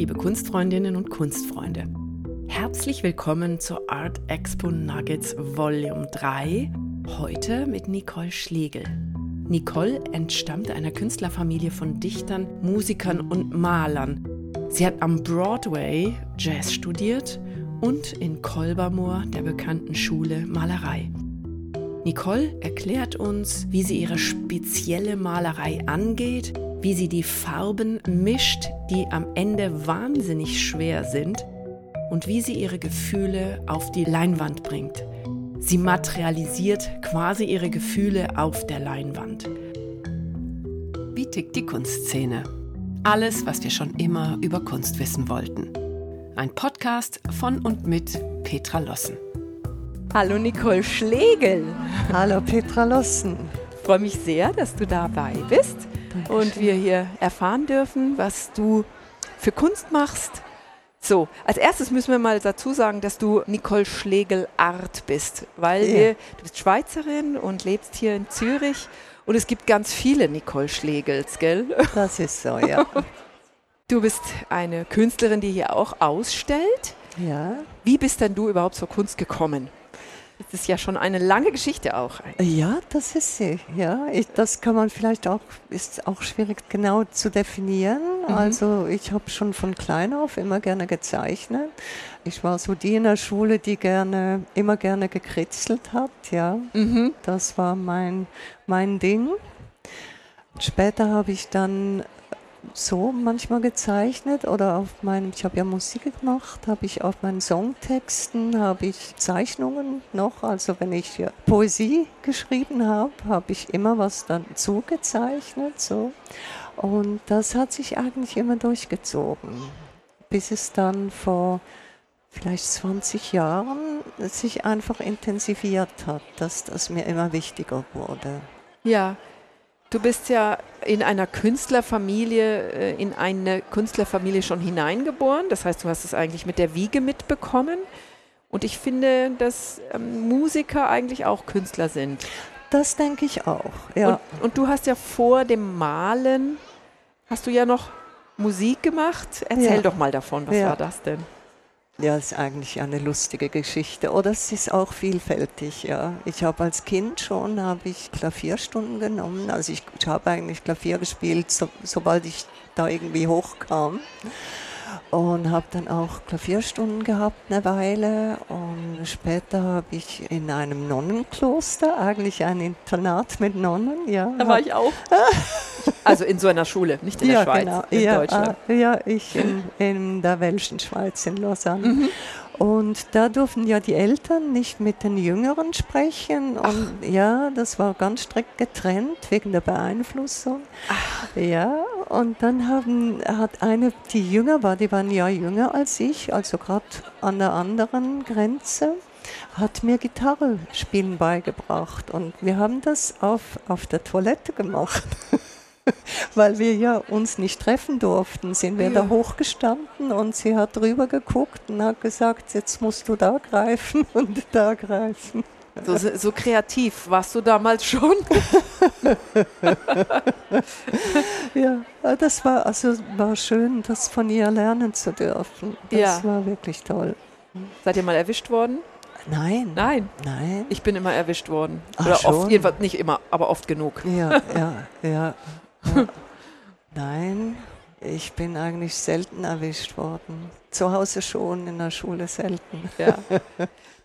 liebe Kunstfreundinnen und Kunstfreunde. Herzlich willkommen zur Art Expo Nuggets Volume 3. Heute mit Nicole Schlegel. Nicole entstammt einer Künstlerfamilie von Dichtern, Musikern und Malern. Sie hat am Broadway Jazz studiert und in Kolbermoor, der bekannten Schule, Malerei. Nicole erklärt uns, wie sie ihre spezielle Malerei angeht, wie sie die Farben mischt, die am Ende wahnsinnig schwer sind und wie sie ihre Gefühle auf die Leinwand bringt. Sie materialisiert quasi ihre Gefühle auf der Leinwand. Wie tickt die Kunstszene? Alles, was wir schon immer über Kunst wissen wollten. Ein Podcast von und mit Petra Lossen. Hallo Nicole Schlegel. Hallo Petra Lossen. Ich freue mich sehr, dass du dabei bist Dankeschön. und wir hier erfahren dürfen, was du für Kunst machst. So, als erstes müssen wir mal dazu sagen, dass du Nicole Schlegel Art bist, weil ja. wir, du bist Schweizerin und lebst hier in Zürich und es gibt ganz viele Nicole Schlegels, gell? Das ist so, ja. Du bist eine Künstlerin, die hier auch ausstellt. Ja. Wie bist denn du überhaupt zur Kunst gekommen? Das ist ja schon eine lange Geschichte auch. Ja, das ist sie. Ja, ich, das kann man vielleicht auch, ist auch schwierig genau zu definieren. Mhm. Also ich habe schon von klein auf immer gerne gezeichnet. Ich war so die in der Schule, die gerne, immer gerne gekritzelt hat. Ja, mhm. das war mein, mein Ding. Später habe ich dann so manchmal gezeichnet oder auf meinem, ich habe ja Musik gemacht, habe ich auf meinen Songtexten, habe ich Zeichnungen noch, also wenn ich ja Poesie geschrieben habe, habe ich immer was dazu gezeichnet, so. Und das hat sich eigentlich immer durchgezogen, bis es dann vor vielleicht 20 Jahren sich einfach intensiviert hat, dass das mir immer wichtiger wurde. Ja, Du bist ja in einer Künstlerfamilie, äh, in eine Künstlerfamilie schon hineingeboren. Das heißt, du hast es eigentlich mit der Wiege mitbekommen. Und ich finde, dass ähm, Musiker eigentlich auch Künstler sind. Das denke ich auch, ja. Und, und, du hast ja vor dem Malen, hast du ja noch Musik gemacht. Erzähl ja. doch mal davon, was ja. war das denn? Ja, ist eigentlich eine lustige Geschichte. Oder es ist auch vielfältig, ja. Ich habe als Kind schon, habe ich Klavierstunden genommen. Also ich, ich habe eigentlich Klavier gespielt, so, sobald ich da irgendwie hochkam und habe dann auch Klavierstunden gehabt eine Weile und später habe ich in einem Nonnenkloster, eigentlich ein Internat mit Nonnen, ja. Da war ich auch. also in so einer Schule, nicht in der ja, Schweiz, genau. in ja, Deutschland. Ah, ja, ich in, in der Welschen Schweiz, in Lausanne. Mhm. Und da durften ja die Eltern nicht mit den Jüngeren sprechen. Und Ach. ja, das war ganz strikt getrennt wegen der Beeinflussung. Ach. Ja, und dann haben, hat eine, die jünger war, die war ein Jahr jünger als ich, also gerade an der anderen Grenze, hat mir Gitarre spielen beigebracht. Und wir haben das auf, auf der Toilette gemacht. weil wir ja uns nicht treffen durften, sind wir ja. da hochgestanden und sie hat drüber geguckt und hat gesagt, jetzt musst du da greifen und da greifen. So, so kreativ warst du damals schon. ja, das war also war schön, das von ihr lernen zu dürfen. Das ja. war wirklich toll. Seid ihr mal erwischt worden? Nein. Nein. Nein. Ich bin immer erwischt worden. Ach, Oder schon? oft, jedenfalls nicht immer, aber oft genug. Ja, ja, ja. ja. Nein, ich bin eigentlich selten erwischt worden. Zu Hause schon, in der Schule selten. Ja.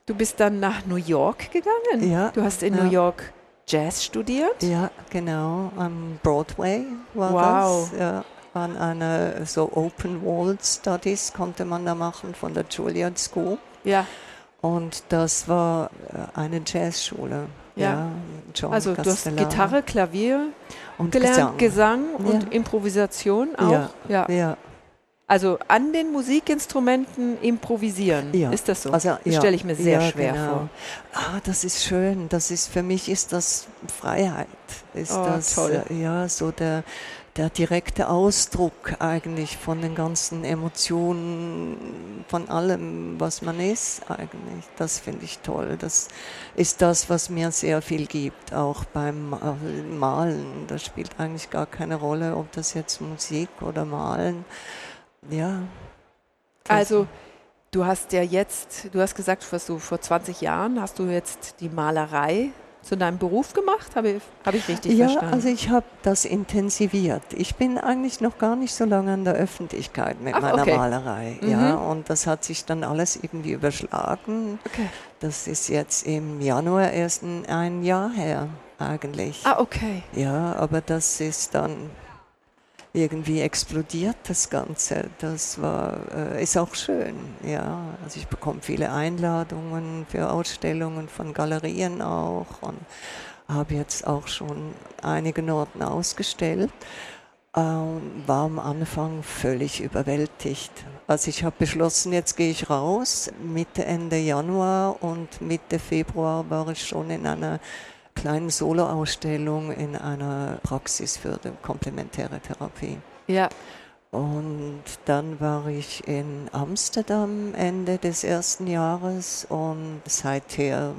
Du bist dann nach New York gegangen? Ja. Du hast in ja. New York Jazz studiert? Ja, genau. Am Broadway war wow. das. Ja. An einer so Open Wall Studies konnte man da machen von der Juilliard School. Ja. Und das war äh, eine Jazzschule. Ja. ja also du hast Gitarre, Klavier und gelernt, Gesang, Gesang und. Improvisation auch. Ja. ja. Also an den Musikinstrumenten improvisieren, ja. ist das so? Also, ja. Das stelle ich mir sehr ja, schwer genau. vor. Ah, das ist schön. Das ist für mich ist das Freiheit. Ist oh, das toll. Äh, ja so der der direkte Ausdruck eigentlich von den ganzen Emotionen, von allem, was man ist eigentlich. Das finde ich toll. Das ist das, was mir sehr viel gibt, auch beim äh, Malen. Das spielt eigentlich gar keine Rolle, ob das jetzt Musik oder Malen. Ja, Also du hast ja jetzt, du hast gesagt, was du vor 20 Jahren hast du jetzt die Malerei zu deinem Beruf gemacht? Habe ich, hab ich richtig ja, verstanden? Ja, also ich habe das intensiviert. Ich bin eigentlich noch gar nicht so lange in der Öffentlichkeit mit Ach, meiner okay. Malerei. Mhm. Ja, und das hat sich dann alles irgendwie überschlagen. Okay. Das ist jetzt im Januar erst ein, ein Jahr her eigentlich. Ah, okay. Ja, aber das ist dann irgendwie explodiert das Ganze. Das war, äh, ist auch schön, ja. Also ich bekomme viele Einladungen für Ausstellungen von Galerien auch und habe jetzt auch schon einige Noten ausgestellt. Ähm, war am Anfang völlig überwältigt. Also ich habe beschlossen, jetzt gehe ich raus. Mitte, Ende Januar und Mitte Februar war ich schon in einer kleinen Soloausstellung in einer Praxis für die komplementäre Therapie. Ja. Und dann war ich in Amsterdam Ende des ersten Jahres und seither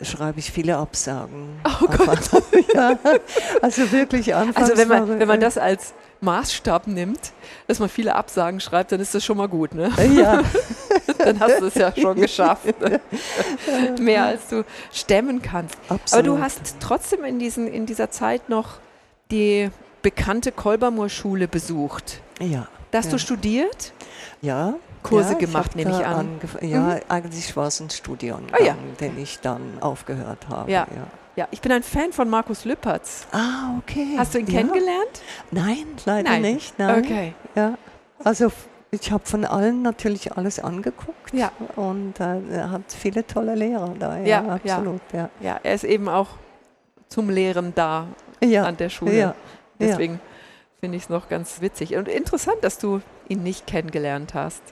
schreibe ich viele Absagen. Oh Gott. ja, also wirklich anfangs Also wenn man, wenn man das als Maßstab nimmt, dass man viele Absagen schreibt, dann ist das schon mal gut, ne? Ja, Dann hast du es ja schon geschafft. Mehr als du stemmen kannst. absolut. Aber du hast trotzdem in, diesen, in dieser Zeit noch die bekannte Kolbermoor-Schule besucht. Ja. Da hast Ja. du studiert? Ja. Kurse ja, gemacht, nehme ich an. Ja, eigentlich war es ein Studiengang, Ah, ja. den ich dann aufgehört habe. Ja. ja. Ich bin ein Fan von Markus Lüppertz. Ah, okay. Hast du ihn ja. kennengelernt? Nein, leider Nein. nicht. Nein. Okay. Ja. Also ich habe von allen natürlich alles angeguckt Ja. und äh, er hat viele tolle Lehrer da. Ja, Ja, absolut. Ja. Ja, er ist eben auch zum Lehren da an der Schule. Deswegen finde ich es noch ganz witzig und interessant, dass du ihn nicht kennengelernt hast.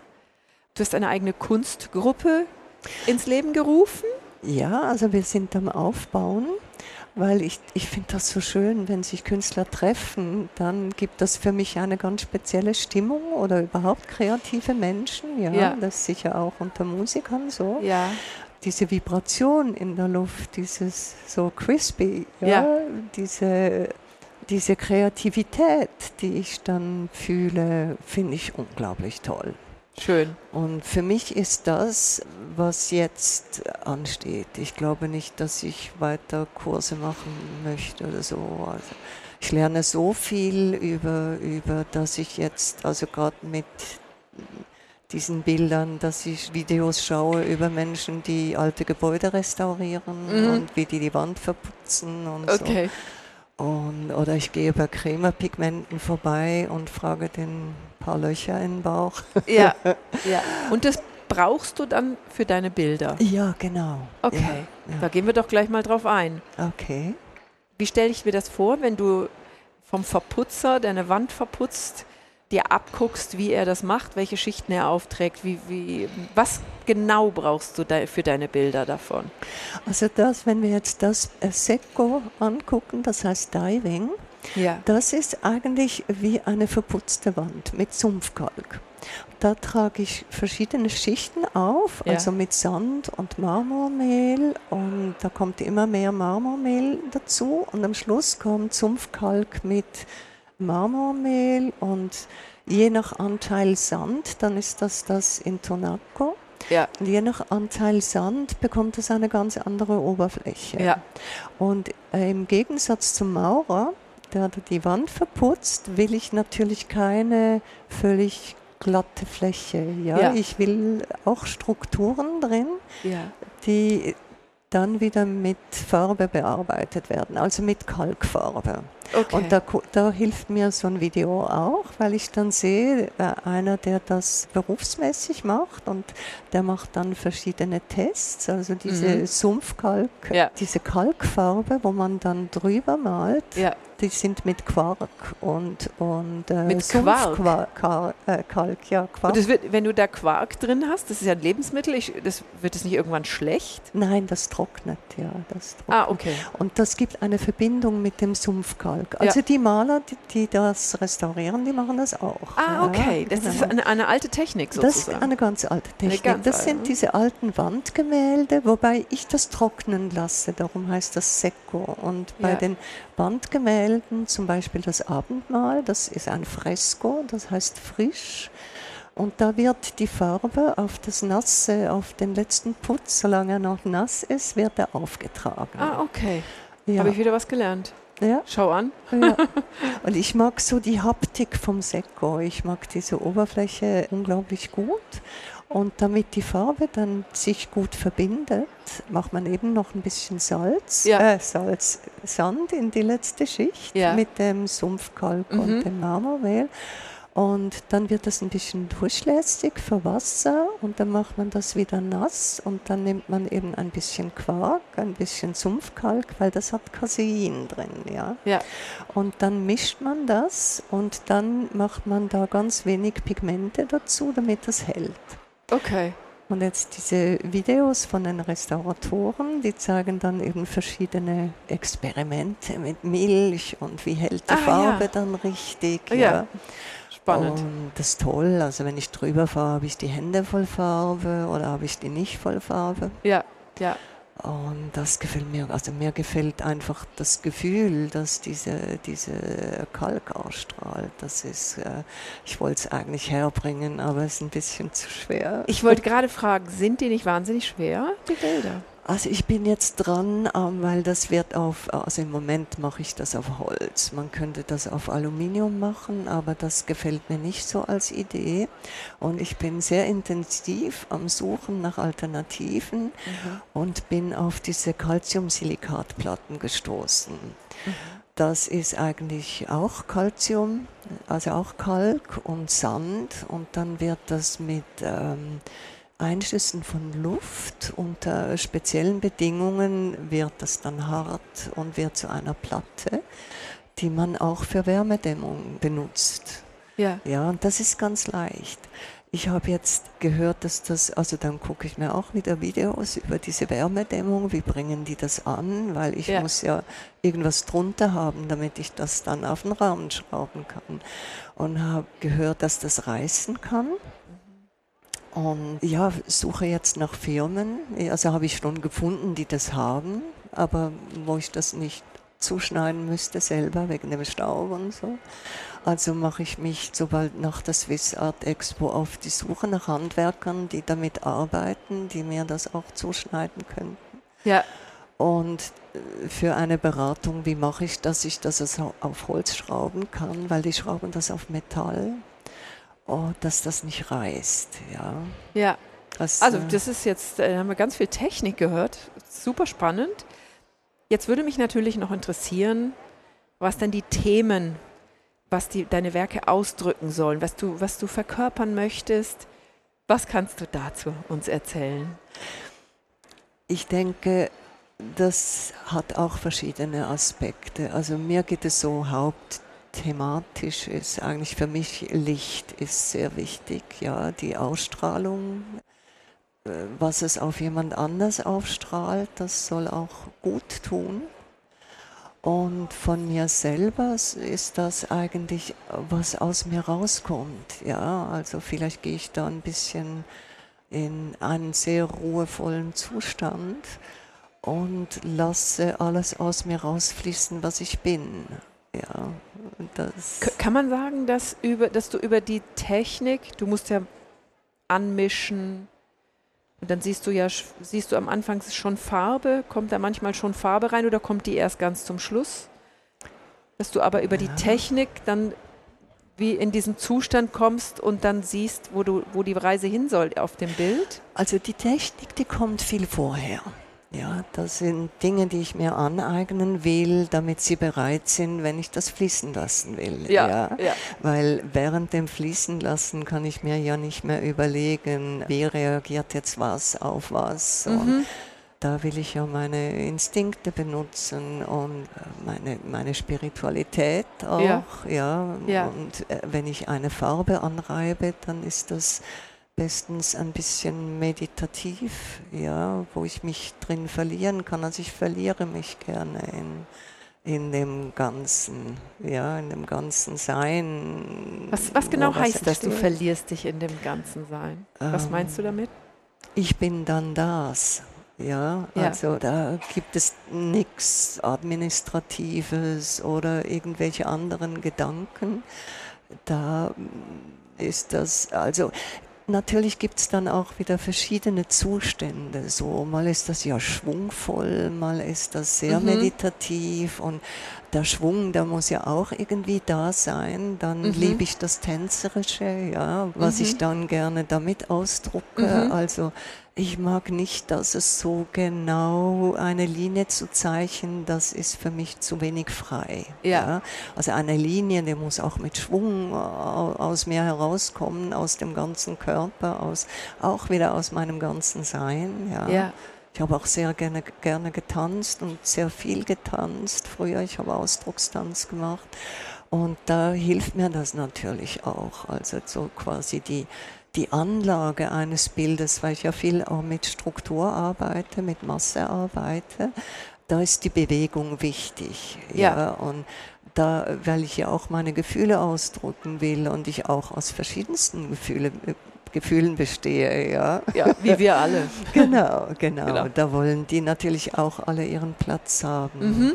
Du hast eine eigene Kunstgruppe ins Leben gerufen. Ja, also wir sind am Aufbauen, weil ich, ich finde das so schön, wenn sich Künstler treffen, dann gibt das für mich eine ganz spezielle Stimmung oder überhaupt kreative Menschen. Ja, Ja. das ist sicher auch unter Musikern so. Ja. Diese Vibration in der Luft, dieses so crispy, ja, Ja. Diese, diese Kreativität, die ich dann fühle, finde ich unglaublich toll. Schön. Und für mich ist das, was jetzt ansteht. Ich glaube nicht, dass ich weiter Kurse machen möchte oder so. Also ich lerne so viel über, über dass ich jetzt, also gerade mit diesen Bildern, dass ich Videos schaue über Menschen, die alte Gebäude restaurieren Mhm. und wie die die Wand verputzen und so. Und, oder ich gehe bei Cremapigmenten vorbei und frage den paar Löcher in den Bauch. Ja. ja. Und das brauchst du dann für deine Bilder. Ja, genau. Okay. Ja, Da gehen wir doch gleich mal drauf ein. ja. Okay. Wie stelle ich mir das vor, wenn du vom Verputzer deine Wand verputzt, dir abguckst, wie er das macht, welche Schichten er aufträgt, wie, wie, was genau brauchst du da für deine Bilder davon? Also das, wenn wir jetzt das äh, Secco angucken, das heißt Diving, Ja. das ist eigentlich wie eine verputzte Wand mit Sumpfkalk. Da trage ich verschiedene Schichten auf, Ja. also mit Sand und Marmormehl und da kommt immer mehr Marmormehl dazu und am Schluss kommt Sumpfkalk mit Marmormehl und je nach Anteil Sand, dann ist das das Intonaco. Ja. Und je nach Anteil Sand bekommt es eine ganz andere Oberfläche. Ja. Und äh, im Gegensatz zum Maurer, der die Wand verputzt, will ich natürlich keine völlig glatte Fläche. Ja? Ja. Ich will auch Strukturen drin, Ja. die dann wieder mit Farbe bearbeitet werden, also mit Kalkfarbe. Okay. Und da, da hilft mir so ein Video auch, weil ich dann sehe, äh, einer, der das berufsmäßig macht und der macht dann verschiedene Tests, also diese Mhm. Sumpfkalk, Ja. diese Kalkfarbe, wo man dann drüber malt, ja. die sind mit Quark und, und äh, Mit Quark? Sumpfkalk, äh, Kalk, ja, Quark. Und das wird, wenn du da Quark drin hast, das ist ja ein Lebensmittel, ich, das, wird es nicht irgendwann schlecht? Nein, das trocknet, ja, das trocknet. Ah, okay. Und das gibt eine Verbindung mit dem Sumpfkalk. Also die Maler, die, die das restaurieren, die machen das auch. Ah, ja, okay. Das ist genau. eine, eine alte Technik Das ist sozusagen. eine ganz alte Technik. ganz das sind diese alten Wandgemälde, wobei ich das trocknen lasse. Darum heißt das Secco. Und bei Ja. den Wandgemälden, zum Beispiel das Abendmahl, das ist ein Fresko, das heißt frisch. und da wird die Farbe auf das Nasse, auf den letzten Putz, solange er noch nass ist, wird er aufgetragen. Ah, okay. Ja. Habe ich wieder was gelernt. Ja. Schau an. Ja. Und ich mag so die Haptik vom Sekko. Ich mag diese Oberfläche unglaublich gut. Und damit die Farbe dann sich gut verbindet, macht man eben noch ein bisschen Salz, ja. äh, Salz, Sand in die letzte Schicht ja. mit dem Sumpfkalk Mhm. und dem Marmormehl. Und dann wird das ein bisschen durchlässig für Wasser und dann macht man das wieder nass und dann nimmt man eben ein bisschen Quark, ein bisschen Sumpfkalk, weil das hat Casein drin, ja. Ja. Und dann mischt man das und dann macht man da ganz wenig Pigmente dazu, damit das hält. Okay. Und jetzt diese Videos von den Restauratoren, die zeigen dann eben verschiedene Experimente mit Milch und wie hält die Ah, Farbe ja. dann richtig. Ja. Spannend. Und das ist toll. Also wenn ich drüber fahre, habe ich die Hände voll Farbe oder habe ich die nicht voll Farbe. Ja, ja. Und das gefällt mir, also mir gefällt einfach das Gefühl, dass diese, diese Kalk ausstrahlt. Das ist, äh, ich wollte es eigentlich herbringen, aber es ist ein bisschen zu schwer. Ich wollte gerade fragen, sind die nicht wahnsinnig schwer, die Bilder? Also ich bin jetzt dran, ähm, weil das wird auf, also im Moment mache ich das auf Holz. Man könnte das auf Aluminium machen, aber das gefällt mir nicht so als Idee. Und ich bin sehr intensiv am Suchen nach Alternativen und bin auf diese Calciumsilikatplatten gestoßen. Das ist eigentlich auch Calcium, also auch Kalk und Sand und dann wird das mit ähm, Einschüssen von Luft unter speziellen Bedingungen wird das dann hart und wird zu einer Platte, die man auch für Wärmedämmung benutzt. Ja. Ja, und das ist ganz leicht. Ich habe jetzt gehört, dass das, also dann gucke ich mir auch wieder Videos über diese Wärmedämmung, wie bringen die das an, weil ich Ja. muss ja irgendwas drunter haben, damit ich das dann auf den Rahmen schrauben kann. Und habe gehört, dass das reißen kann. Und ja, suche jetzt nach Firmen. Also habe ich schon gefunden, die das haben, aber wo ich das nicht zuschneiden müsste selber wegen dem Staub und so. Also mache ich mich sobald nach der Swiss Art Expo auf die Suche nach Handwerkern, die damit arbeiten, die mir das auch zuschneiden könnten. Ja. Und äh, für eine Beratung, wie mache ich das, ich das also auf Holz schrauben kann, weil die schrauben das auf Metall, oh, dass das nicht reißt. Ja. Ja. Das, Also äh, das ist jetzt, da haben wir ganz viel Technik gehört. Super spannend. Jetzt würde mich natürlich noch interessieren, was denn die Themen, was die, deine Werke ausdrücken sollen, was du, was du verkörpern möchtest. Was kannst du dazu uns erzählen? Ich denke, das hat auch verschiedene Aspekte. Also mir geht es so hauptthematisch ist eigentlich für mich Licht ist sehr wichtig, ja, die Ausstrahlung, äh, was es auf jemand anders aufstrahlt, das soll auch gut tun. Und von mir selber ist das eigentlich, was aus mir rauskommt. Ja, also vielleicht gehe ich da ein bisschen in einen sehr ruhevollen Zustand und lasse alles aus mir rausfließen, was ich bin. Ja, das. Kann man sagen, dass, über, dass du über die Technik, du musst ja anmischen, und dann siehst du ja, siehst du am Anfang schon Farbe, kommt da manchmal schon Farbe rein oder kommt die erst ganz zum Schluss? Dass du aber über die Ja. Technik dann wie in diesen Zustand kommst und dann siehst, wo, du, wo die Reise hin soll auf dem Bild? Also die Technik, die kommt viel vorher. Ja, das sind Dinge, die ich mir aneignen will, damit sie bereit sind, wenn ich das fließen lassen will. ja. Weil während dem Fließen lassen kann ich mir ja nicht mehr überlegen, wie reagiert jetzt was auf was. Und Mhm. da will ich ja meine Instinkte benutzen und äh, meine, meine Spiritualität auch. Ja. Ja. Ja. Und äh, wenn ich eine Farbe anreibe, dann ist das bestens ein bisschen meditativ, ja, wo ich mich drin verlieren kann. Also ich verliere mich gerne in, in dem Ganzen, ja, in dem ganzen Sein. Was, was genau heißt das, du verlierst dich in dem ganzen Sein? Was Ähm, meinst du damit? Ich bin dann das. Ja, Ja. also da gibt es nichts Administratives oder irgendwelche anderen Gedanken. Da ist das, also natürlich gibt es dann auch wieder verschiedene Zustände. So, mal ist das ja schwungvoll, mal ist das sehr mhm. meditativ und der Schwung, der muss ja auch irgendwie da sein. Dann mhm. liebe ich das Tänzerische, ja, was mhm. ich dann gerne damit ausdrucke. Mhm. Also ich mag nicht, dass es so genau eine Linie zu zeichnen, das ist für mich zu wenig frei. Ja. ja. Also eine Linie, die muss auch mit Schwung aus mir herauskommen, aus dem ganzen Körper, aus, auch wieder aus meinem ganzen Sein. Ja. ja. Ich habe auch sehr gerne, gerne getanzt und sehr viel getanzt früher. Ich habe Ausdruckstanz gemacht. Und da hilft mir das natürlich auch. Also so quasi die, die Anlage eines Bildes, weil ich ja viel auch mit Struktur arbeite, mit Masse arbeite, da ist die Bewegung wichtig. Ja. ja. Und da, weil ich ja auch meine Gefühle ausdrücken will und ich auch aus verschiedensten Gefühle, Gefühlen bestehe, ja. Ja, wie wir alle. genau, genau, genau. Da wollen die natürlich auch alle ihren Platz haben. Mhm.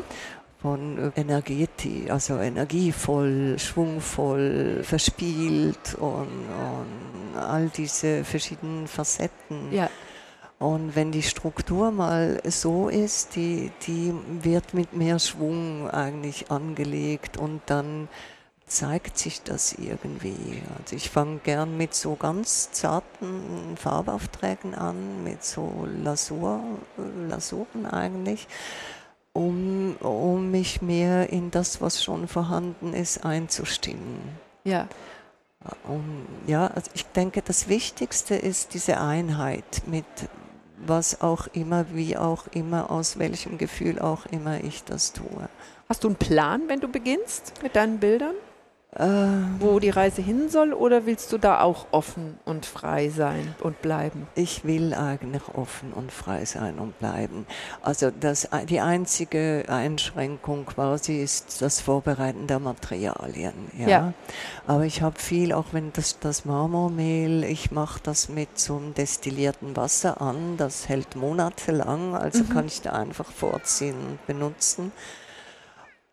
Von äh, Energeti, also energievoll, schwungvoll, verspielt und, und all diese verschiedenen Facetten. Ja. Und wenn die Struktur mal so ist, die, die wird mit mehr Schwung eigentlich angelegt und dann zeigt sich das irgendwie. Also ich fange gern mit so ganz zarten Farbaufträgen an, mit so Lasur, Lasuren eigentlich, um, um mich mehr in das, was schon vorhanden ist, einzustimmen. Ja. Und ja, also ich denke, das Wichtigste ist diese Einheit mit was auch immer, wie auch immer, aus welchem Gefühl auch immer ich das tue. Hast du einen Plan, wenn du beginnst mit deinen Bildern? Ähm. wo die Reise hin soll oder willst du da auch offen und frei sein und bleiben? Ich will eigentlich offen und frei sein und bleiben. Also das, die einzige Einschränkung quasi ist das Vorbereiten der Materialien. Ja. ja. Aber ich habe viel, auch wenn das, das Marmormehl, ich mache das mit so einem destillierten Wasser an, das hält monatelang, also mhm. kann ich da einfach vorziehen und benutzen.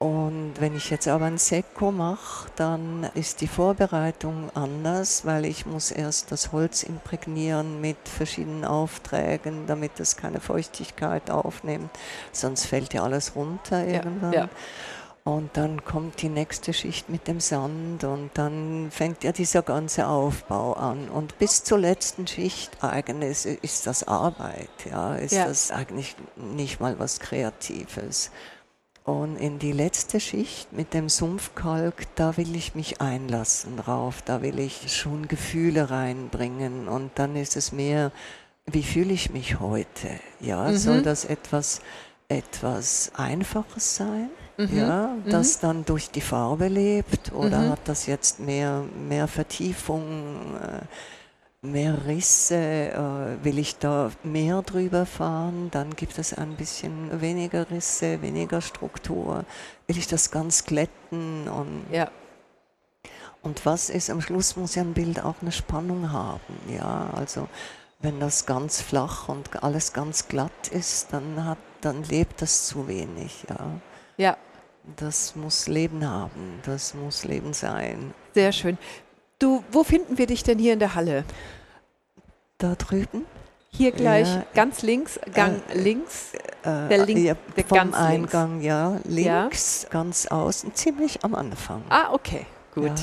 Und wenn ich jetzt aber ein Sekko mache, dann ist die Vorbereitung anders, weil ich muss erst das Holz imprägnieren mit verschiedenen Aufträgen, damit es keine Feuchtigkeit aufnimmt. Sonst fällt ja alles runter irgendwann. Ja, ja. Und dann kommt die nächste Schicht mit dem Sand und dann fängt ja dieser ganze Aufbau an. Und bis zur letzten Schicht eigentlich ist das Arbeit, ja, ist ja. das eigentlich nicht mal was Kreatives. Und in die letzte Schicht mit dem Sumpfkalk, da will ich mich einlassen drauf, da will ich schon Gefühle reinbringen und dann ist es mehr, wie fühle ich mich heute? Ja, mhm. soll das etwas, etwas Einfaches sein? Mhm. Ja, mhm. das mhm. dann durch die Farbe lebt oder mhm. hat das jetzt mehr, mehr Vertiefung? Äh, mehr Risse, äh, will ich da mehr drüber fahren, dann gibt es ein bisschen weniger Risse, weniger Struktur, will ich das ganz glätten und ja. Und was ist, am Schluss muss ja ein Bild auch eine Spannung haben, ja, also wenn das ganz flach und alles ganz glatt ist, dann hat, dann lebt das zu wenig, ja. Ja. Das muss Leben haben, das muss Leben sein. Sehr schön. Du, wo finden wir dich denn hier in der Halle? Da drüben. Hier gleich, ja, ganz links, Gang äh, links. Äh, der Link, ja, der vom ganz Eingang, links. ja, links, ja. ganz außen, ziemlich am Anfang. Ah, okay, gut.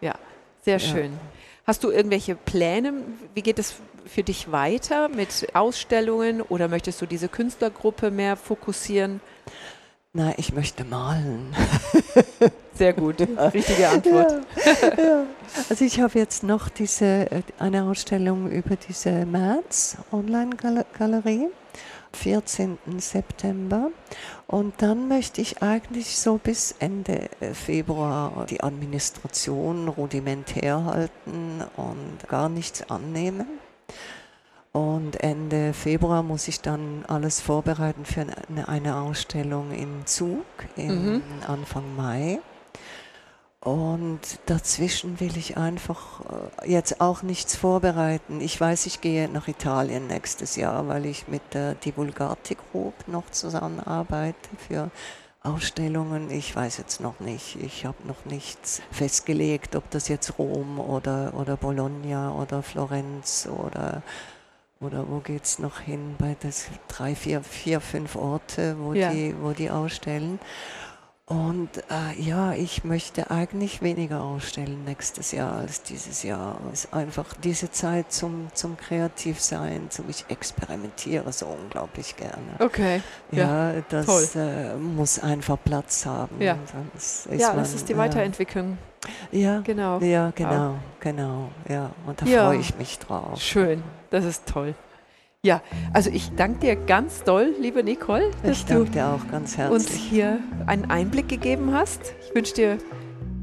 Ja, sehr schön. Hast du irgendwelche Pläne? Wie geht es für dich weiter mit Ausstellungen oder möchtest du diese Künstlergruppe mehr fokussieren? Na, ich möchte malen. Sehr gut, richtige Antwort. Ja, ja. Also ich habe jetzt noch diese, äh, eine Ausstellung über diese März Online-Galerie, 14. September. Und dann möchte ich eigentlich so bis Ende äh, Februar die Administration rudimentär halten und gar nichts annehmen. Und Ende Februar muss ich dann alles vorbereiten für eine, eine Ausstellung in Zug im mhm. Anfang Mai. Und dazwischen will ich einfach äh, jetzt auch nichts vorbereiten. Ich weiß, ich gehe nach Italien nächstes Jahr, weil ich mit der Divulgati Group noch zusammenarbeite für Ausstellungen, ich weiß jetzt noch nicht. Ich habe noch nichts festgelegt, ob das jetzt Rom oder, oder Bologna oder Florenz oder, oder wo geht es noch hin bei das drei, vier, vier, fünf Orte, wo, Ja. die, wo die ausstellen. Und äh, ja, ich möchte eigentlich weniger ausstellen nächstes Jahr als dieses Jahr. Es ist einfach diese Zeit zum, zum Kreativsein, zum ich experimentiere so unglaublich gerne. Okay. Ja, Ja, das äh, muss einfach Platz haben. Ja. Sonst ist ja man, das ist die Weiterentwicklung. Ja, Genau. ja, genau, genau. Ja, und da Ja. freue ich mich drauf. Schön, das ist toll. Ja, also ich danke dir ganz doll, liebe Nicole, dass Ich du danke dir auch ganz uns hier einen Einblick gegeben hast. Ich wünsche dir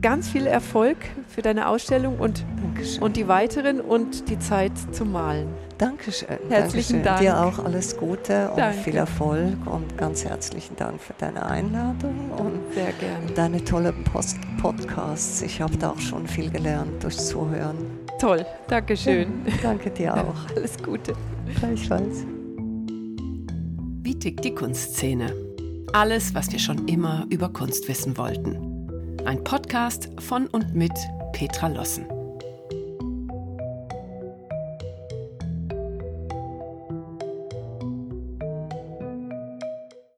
ganz viel Erfolg für deine Ausstellung und, Dankeschön. und die weiteren und die Zeit zum Malen. Dankeschön. Herzlichen Dankeschön. Dank. Dir auch alles Gute und Danke. viel Erfolg und ganz herzlichen Dank für deine Einladung und Sehr gerne. deine tollen Post Podcasts. Ich habe da auch schon viel gelernt durch Zuhören. Toll, Dankeschön. Danke dir auch. Alles Gute. Gleichfalls. Wie tickt die Kunstszene? Alles, was wir schon immer über Kunst wissen wollten. Ein Podcast von und mit Petra Lossen.